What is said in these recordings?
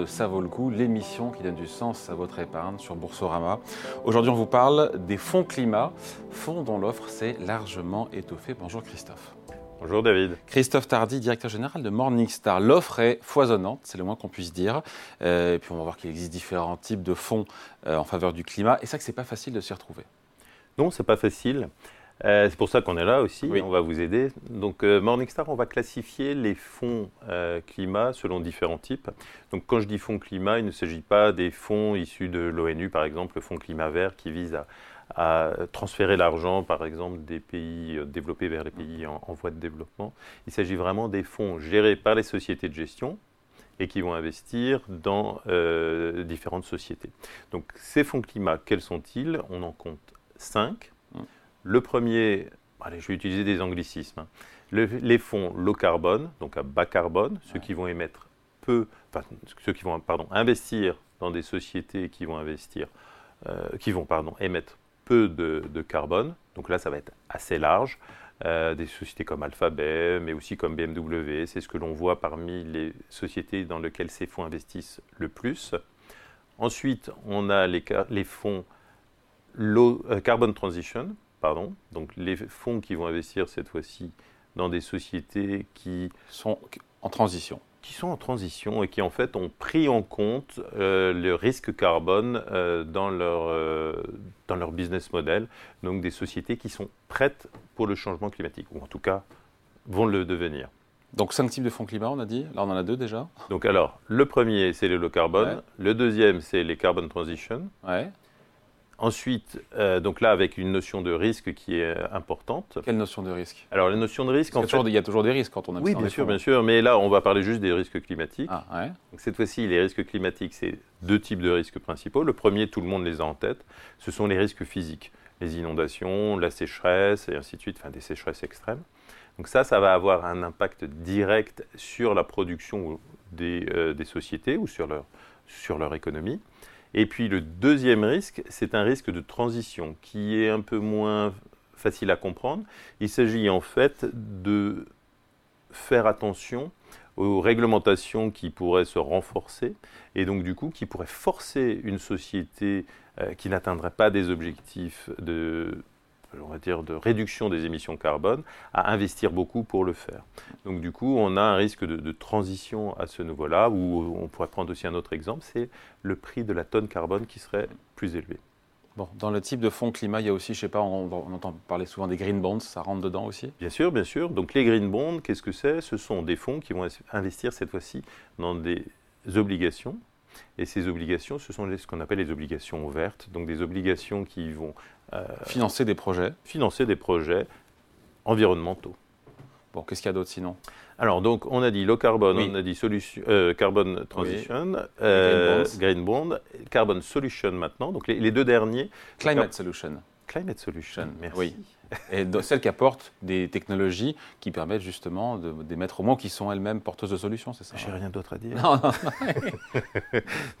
de Ça vaut le coup, l'émission qui donne du sens à votre épargne sur Boursorama. Aujourd'hui, on vous parle des fonds climat, fonds dont l'offre s'est largement étoffée. Bonjour Christophe. Bonjour David. Christophe Tardy, directeur général de Morningstar. L'offre est foisonnante, c'est le moins qu'on puisse dire. Euh, et puis on va voir qu'il existe différents types de fonds euh, en faveur du climat. Et ça que c'est pas facile de s'y retrouver. Non, c'est pas facile. Euh, c'est pour ça qu'on est là aussi, on va vous aider. Donc euh, Morningstar, on va classifier les fonds euh, climat selon différents types. Donc quand je dis fonds climat, il ne s'agit pas des fonds issus de l'ONU, par exemple le fonds climat vert qui vise à, transférer l'argent, par exemple, des pays développés vers les pays en, en voie de développement. Il s'agit vraiment des fonds gérés par les sociétés de gestion, et qui vont investir dans différentes sociétés. Donc ces fonds climat, quels sont-ils? On en compte cinq. Le premier, allez, je vais utiliser des anglicismes. Hein. les fonds low carbone, donc à bas carbone, ceux qui vont émettre peu, enfin, ceux qui vont pardon, investir dans des sociétés qui vont investir, euh, qui vont pardon, émettre peu de, carbone. Donc là, ça va être assez large. Euh, des sociétés comme Alphabet, mais aussi comme BMW, c'est ce que l'on voit parmi les sociétés dans lesquelles ces fonds investissent le plus. Ensuite, on a les, les fonds low euh, carbon transition, pardon, donc les fonds qui vont investir cette fois-ci dans des sociétés qui sont en transition. Qui sont en transition et qui en fait ont pris en compte euh, le risque carbone euh, dans, leur, euh, dans leur business model. Donc des sociétés qui sont prêtes pour le changement climatique, ou en tout cas vont le devenir. Donc cinq types de fonds climat, on a dit. Là, on en a deux déjà. Donc alors, le premier, c'est les low carbone. Le deuxième, c'est les carbon transition. Ouais. Ensuite, euh, donc là, avec une notion de risque qui est euh, importante. Quelle notion de risque? Alors, la notion de risque, en fait... il y a toujours des risques quand on a Oui, bien sûr, bien sûr. Mais là, on va parler juste des risques climatiques. Ah, ouais. donc, cette fois-ci, les risques climatiques, c'est deux types de risques principaux. Le premier, tout le monde les a en tête, ce sont les risques physiques. Les inondations, la sécheresse, et ainsi de suite, enfin des sécheresses extrêmes. Donc ça, ça va avoir un impact direct sur la production des, euh, des sociétés ou sur leur, sur leur économie. Et puis le deuxième risque, c'est un risque de transition qui est un peu moins facile à comprendre. Il s'agit en fait de faire attention aux réglementations qui pourraient se renforcer et donc du coup qui pourraient forcer une société euh, qui n'atteindrait pas des objectifs de on va dire, de réduction des émissions carbone, à investir beaucoup pour le faire. Donc du coup, on a un risque de, transition à ce niveau-là, où on pourrait prendre aussi un autre exemple, c'est le prix de la tonne carbone qui serait plus élevé. Bon, dans le type de fonds climat, il y a aussi, je sais pas, on, entend parler souvent des green bonds, ça rentre dedans aussi? Bien sûr, bien sûr. Donc les green bonds, qu'est-ce que c'est? Ce sont des fonds qui vont investir cette fois-ci dans des obligations et ces obligations, ce sont ce qu'on appelle les obligations vertes, donc des obligations qui vont euh, financer des projets. Financer des projets environnementaux. Bon, qu'est-ce qu'il y a d'autre sinon? Alors, donc, on a dit low carbon, on a dit solution, euh, carbon transition, euh, green, bond. carbon solution maintenant. Donc, les, deux derniers. Climate solution. Climate solution, merci. Oui et celles qui apportent des technologies qui permettent justement d'émettre au moins qui sont elles-mêmes porteuses de solutions, c'est ça J'ai rien d'autre à dire. Non, non,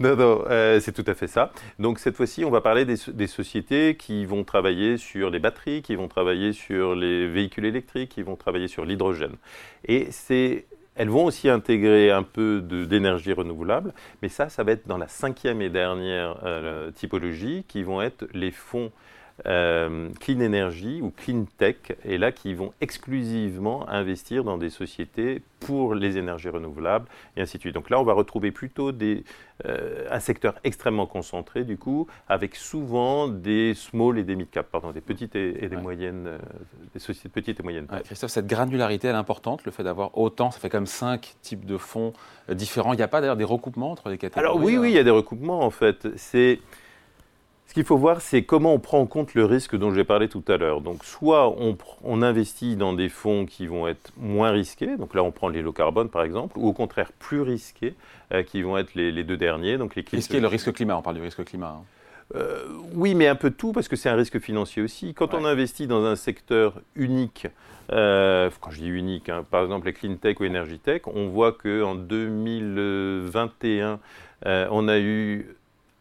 non, non euh, c'est tout à fait ça. Donc cette fois-ci, on va parler des, des, sociétés qui vont travailler sur les batteries, qui vont travailler sur les véhicules électriques, qui vont travailler sur l'hydrogène. Et c'est elles vont aussi intégrer un peu d'énergie renouvelable, mais ça, ça va être dans la cinquième et dernière euh, typologie, qui vont être les fonds euh, clean Energy ou Clean Tech, et là qui vont exclusivement investir dans des sociétés pour les énergies renouvelables, et ainsi de suite. Donc là, on va retrouver plutôt des, euh, un secteur extrêmement concentré, du coup, avec souvent des small et des mid-cap, pardon, des petites et, des moyennes, euh, des sociétés petites et moyennes. Christophe, cette granularité, elle est importante, le fait d'avoir autant, ça fait comme cinq types de fonds différents. Il n'y a pas d'ailleurs des recoupements entre les catégories Alors oui, oui, il y a des recoupements en fait. C'est ce qu'il faut voir, c'est comment on prend en compte le risque dont j'ai parlé tout à l'heure. Donc, soit on, investit dans des fonds qui vont être moins risqués, donc là on prend les low carbone par exemple, ou au contraire plus risqués, euh, qui vont être les, deux derniers. Donc les le risque climat, on parle du risque climat. Hein. Euh, oui, mais un peu tout, parce que c'est un risque financier aussi. Quand on investit dans un secteur unique, euh, quand je dis unique, hein, par exemple les clean tech ou energy tech, on voit qu'en 2021, on a eu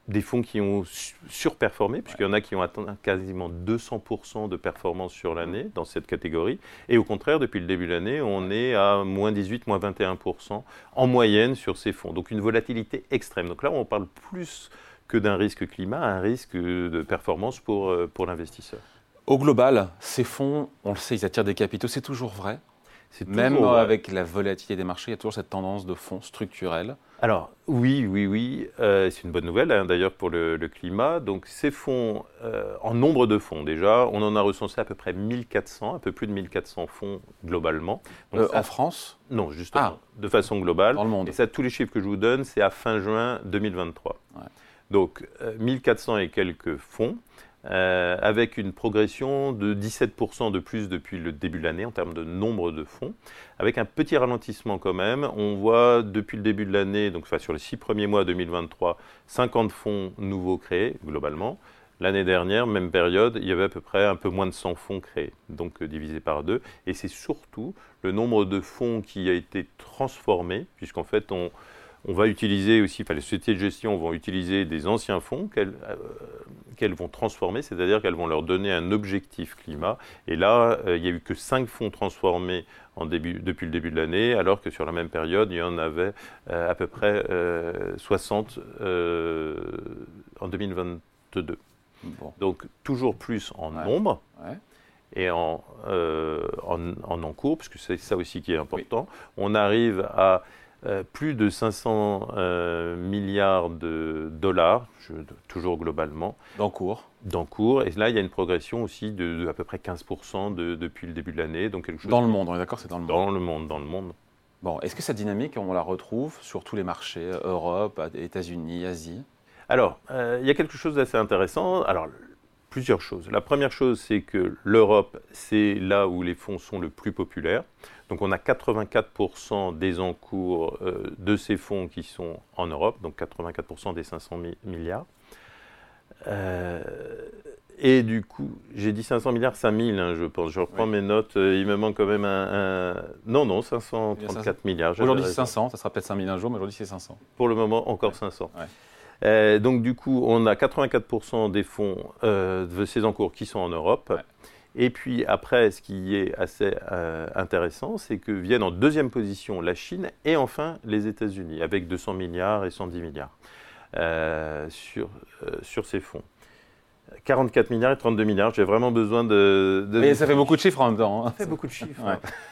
des fonds qui ont surperformé, puisqu'il y en a qui ont atteint quasiment 200% de performance sur l'année dans cette catégorie. Et au contraire, depuis le début de l'année, on est à moins 18, moins 21% en moyenne sur ces fonds. Donc une volatilité extrême. Donc là, on parle plus que d'un risque climat, un risque de performance pour, euh, pour l'investisseur. Au global, ces fonds, on le sait, ils attirent des capitaux, c'est toujours vrai même avec la volatilité des marchés, il y a toujours cette tendance de fonds structurels. Alors oui, oui, oui, euh, c'est une bonne nouvelle hein, d'ailleurs pour le, climat. Donc ces fonds, euh, en nombre de fonds déjà, on en a recensé à peu près 1400, un peu plus de 1400 fonds globalement. Euh, en France? Non, justement, ah. de façon globale. Dans le monde. Et ça, tous les chiffres que je vous donne, c'est à fin juin 2023. Donc 1400 et quelques fonds. Euh, avec une progression de 17% de plus depuis le début de l'année en termes de nombre de fonds, avec un petit ralentissement quand même. On voit depuis le début de l'année, donc sur les six premiers mois 2023, 50 fonds nouveaux créés globalement. L'année dernière, même période, il y avait à peu près un peu moins de 100 fonds créés, donc euh, divisé par deux. Et c'est surtout le nombre de fonds qui a été transformé, puisqu'en fait, on, va utiliser aussi, enfin les sociétés de gestion vont utiliser des anciens fonds qu'elles euh, vont transformer, c'est-à-dire qu'elles vont leur donner un objectif climat. Et là, euh, il n'y a eu que 5 fonds transformés en début, depuis le début de l'année, alors que sur la même période, il y en avait euh, à peu près 60 en 2022. Donc toujours plus en nombre. et en, en, en, encours, parce que c'est ça aussi qui est important. On arrive à euh, plus de 500 euh, milliards de dollars, toujours globalement. D'encours. D'encours. Et là, il y a une progression aussi de, à peu près 15% depuis le début de l'année. Donc quelque chose dans le monde, on est d'accord, c'est dans le monde. Dans le monde, dans le monde. Bon, est-ce que cette dynamique, on la retrouve sur tous les marchés, euh, Europe, États-Unis, Asie? Alors, il y a quelque chose d'assez intéressant. Alors, plusieurs choses. La première chose, c'est que l'Europe, c'est là où les fonds sont le plus populaires. Donc on a 84% des encours euh, de ces fonds qui sont en Europe, donc 84% des 500 milliards. Euh, et du coup, j'ai dit 500 milliards, 5000, hein, je pense. Je reprends mes notes. Euh, il me manque quand même un. Non, non, 534 milliards. Aujourd'hui, c'est 500. Ça sera peut-être 5000 un jour, mais aujourd'hui, c'est 500. Pour le moment, encore 500. Donc, du coup, on a 84% des fonds de ces encours qui sont en Europe. Et puis après, ce qui est assez euh, intéressant, c'est que viennent en deuxième position la Chine et enfin les États-Unis, avec 200 milliards et 110 milliards euh, sur, euh, sur ces fonds. 44 milliards et 32 milliards. J'ai vraiment besoin de, Mais ça fait beaucoup de chiffres en même temps. Hein. Ça fait beaucoup de chiffres.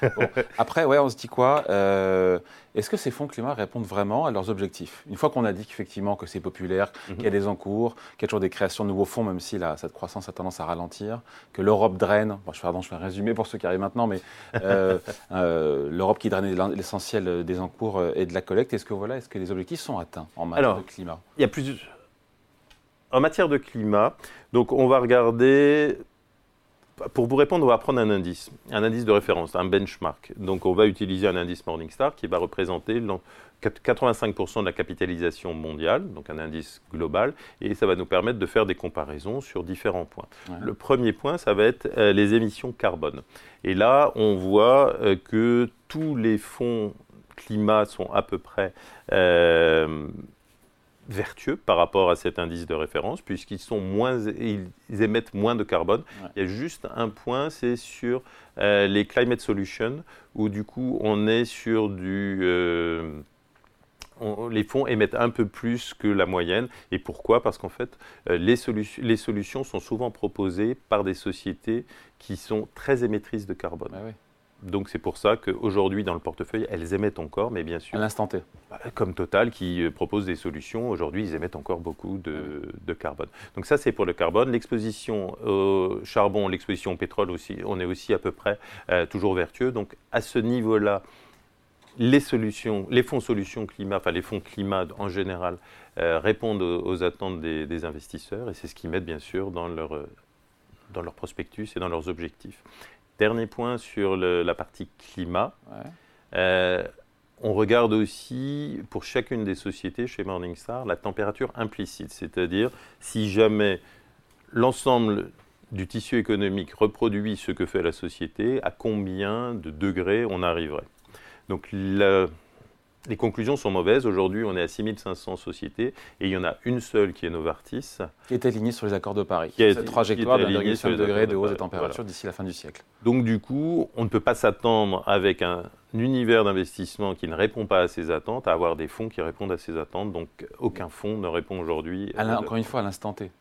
Après, ouais, on se dit quoi euh, Est-ce que ces fonds climat répondent vraiment à leurs objectifs? Une fois qu'on a dit qu'effectivement que c'est populaire, mhm. qu'il y a des encours, qu'il y a toujours des créations de nouveaux fonds, même si là, cette croissance a tendance à ralentir, que l'Europe draine. Bon, je, pardon, je fais un résumé pour ceux qui arrivent maintenant, mais euh, euh, l'Europe qui draine l'essentiel des encours et de la collecte. Est-ce que voilà, est-ce que les objectifs sont atteints en matière de climat? Il y a plusieurs en matière de climat, donc on va regarder pour vous répondre, on va prendre un indice, un indice de référence, un benchmark. Donc on va utiliser un indice Morningstar qui va représenter 85% de la capitalisation mondiale, donc un indice global, et ça va nous permettre de faire des comparaisons sur différents points. Le premier point, ça va être euh, les émissions carbone. Et là, on voit euh, que tous les fonds climat sont à peu près... Euh, vertueux par rapport à cet indice de référence, puisqu'ils sont moins, ils émettent moins de carbone. Il y a juste un point, c'est sur euh, les climate solutions, où du coup on est sur du euh, les fonds émettent un peu plus que la moyenne. Et pourquoi? Parce qu'en fait, euh, les, les, solutions sont souvent proposées par des sociétés qui sont très émettrices de carbone. Ah donc c'est pour ça qu'aujourd'hui dans le portefeuille, elles émettent encore, mais bien sûr. À l'instant T. Bah, comme Total qui euh, propose des solutions, aujourd'hui ils émettent encore beaucoup de, carbone. Donc ça c'est pour le carbone. L'exposition au charbon, l'exposition au pétrole aussi, on est aussi à peu près euh, toujours vertueux. Donc à ce niveau-là, les solutions, les fonds solutions climat, enfin les fonds climat en général, euh, répondent aux, attentes des, investisseurs et c'est ce qu'ils mettent bien sûr dans leur, dans leur prospectus et dans leurs objectifs. Dernier point sur la partie climat. Euh, on regarde aussi pour chacune des sociétés chez Morningstar la température implicite, c'est-à-dire si jamais l'ensemble du tissu économique reproduit ce que fait la société, à combien de degrés on arriverait. Donc la, les conclusions sont mauvaises. Aujourd'hui, on est à 6500 sociétés et il y en a une seule qui est Novartis. Qui est alignée sur les accords de Paris. Qui est Cette trajectoire de 1,5 degré de hausse des températures d'ici la fin du siècle. Donc du coup, on ne peut pas s'attendre avec un univers d'investissement qui ne répond pas à ces attentes à avoir des fonds qui répondent à ces attentes. Donc aucun fonds ne répond aujourd'hui. Encore une fois, à l'instant T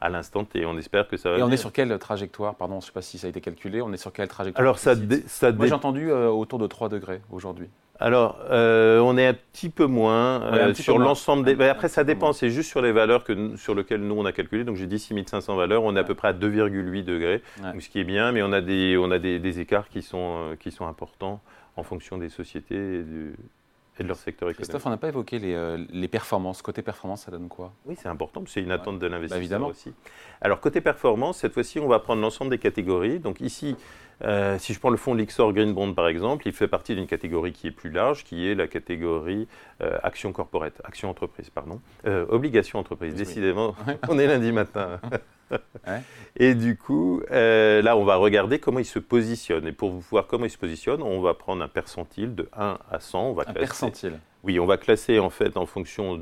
à l'instant T. On espère que ça va. Et on est sur quelle trajectoire? Pardon, je ne sais pas si ça a été calculé. On est sur quelle trajectoire Alors ça, ça Moi j'ai entendu euh, autour de 3 degrés aujourd'hui. Alors, euh, on est un petit peu moins euh, sur l'ensemble des. après, ça dépend. C'est juste sur les valeurs que, sur lesquelles nous on a calculé. Donc, j'ai dit 6500 valeurs. On est à peu près à 2,8 degrés, ce qui est bien. Mais on a des, on a des, écarts qui sont, qui sont importants en fonction des sociétés et du, et de leur secteur économique. Christophe, on n'a pas évoqué les, euh, les, performances. Côté performance, ça donne quoi? Oui, c'est important, c'est une attente de l'investisseur bah, aussi. Alors, côté performance, cette fois-ci, on va prendre l'ensemble des catégories. Donc ici, euh, si je prends le fonds Lixor Green Bond par exemple, il fait partie d'une catégorie qui est plus large, qui est la catégorie euh, action corporate, action entreprise, pardon, euh, obligation entreprise. Décidément, on est lundi matin. Et du coup, euh, là, on va regarder comment il se positionne. Et pour voir comment il se positionne, on va prendre un percentile de 1 à 100. On va un percentile Oui, on va classer en fait en fonction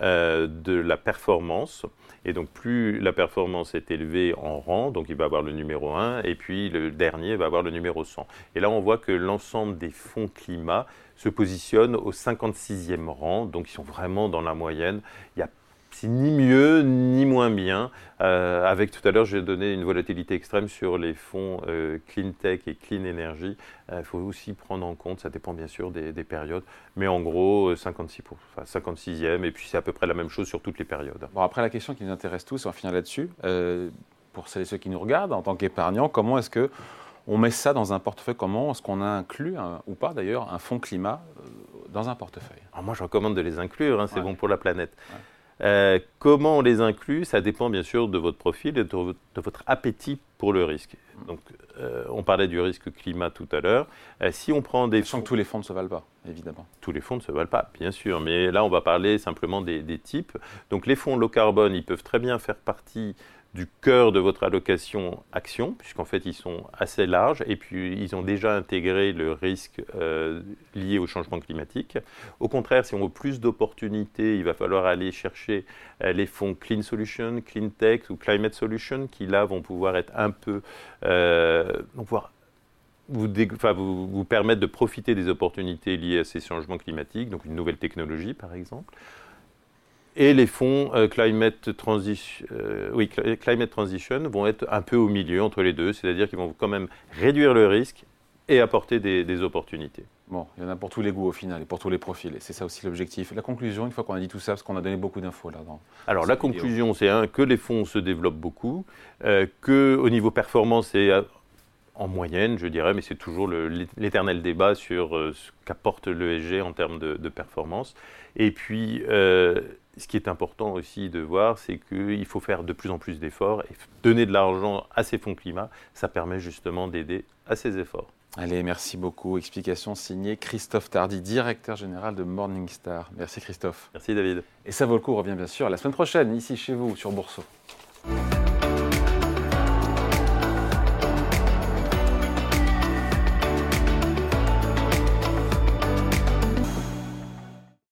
euh, de la performance. Et donc, plus la performance est élevée en rang, donc il va avoir le numéro 1, et puis le dernier va avoir le numéro 100. Et là, on voit que l'ensemble des fonds climat se positionnent au 56e rang, donc ils sont vraiment dans la moyenne. Il y a c'est ni mieux ni moins bien. Euh, avec tout à l'heure, j'ai donné une volatilité extrême sur les fonds euh, clean tech et clean energy. Il euh, faut aussi prendre en compte, ça dépend bien sûr des, périodes, mais en gros 56 enfin, 56e, et puis c'est à peu près la même chose sur toutes les périodes. Bon, après la question qui nous intéresse tous, on va finir là-dessus. pour celles et ceux qui nous regardent, en tant qu'épargnants, comment est-ce que on met ça dans un portefeuille? Comment est-ce qu'on a inclus, ou pas d'ailleurs, un fonds climat dans un portefeuille? Alors Moi, je recommande de les inclure, hein, c'est bon pour la planète. Euh, comment on les inclut Ça dépend bien sûr de votre profil et de, votre appétit pour le risque. Donc, euh, on parlait du risque climat tout à l'heure. Euh, si on prend des fonds... que tous les fonds ne se valent pas, évidemment. Tous les fonds ne se valent pas, bien sûr. Mais là, on va parler simplement des, des types. Donc, les fonds low carbone, ils peuvent très bien faire partie du cœur de votre allocation action, puisqu'en fait ils sont assez larges et puis ils ont déjà intégré le risque euh, lié au changement climatique. Au contraire, si on veut plus d'opportunités, il va falloir aller chercher euh, les fonds Clean Solution, Clean Tech ou Climate Solution, qui là vont pouvoir être un peu... Euh, vous, vous, vous permettre de profiter des opportunités liées à ces changements climatiques, donc une nouvelle technologie par exemple et les fonds euh, climate, transition, euh, oui, climate Transition vont être un peu au milieu entre les deux, c'est-à-dire qu'ils vont quand même réduire le risque et apporter des, opportunités. Bon, il y en a pour tous les goûts au final et pour tous les profils. Et c'est ça aussi l'objectif. La conclusion, une fois qu'on a dit tout ça, parce qu'on a donné beaucoup d'infos là dedans Alors la conclusion, c'est un, que les fonds se développent beaucoup, euh, qu'au niveau performance, c'est en moyenne, je dirais, mais c'est toujours l'éternel débat sur ce qu'apporte l'ESG en termes de, performance. Et puis, ce qui est important aussi de voir, c'est qu'il faut faire de plus en plus d'efforts et donner de l'argent à ces fonds climat, ça permet justement d'aider à ces efforts. Allez, merci beaucoup. Explication signée Christophe Tardy, directeur général de Morningstar. Merci Christophe. Merci David. Et ça vaut le coup, on revient bien sûr la semaine prochaine, ici chez vous, sur Bourseau.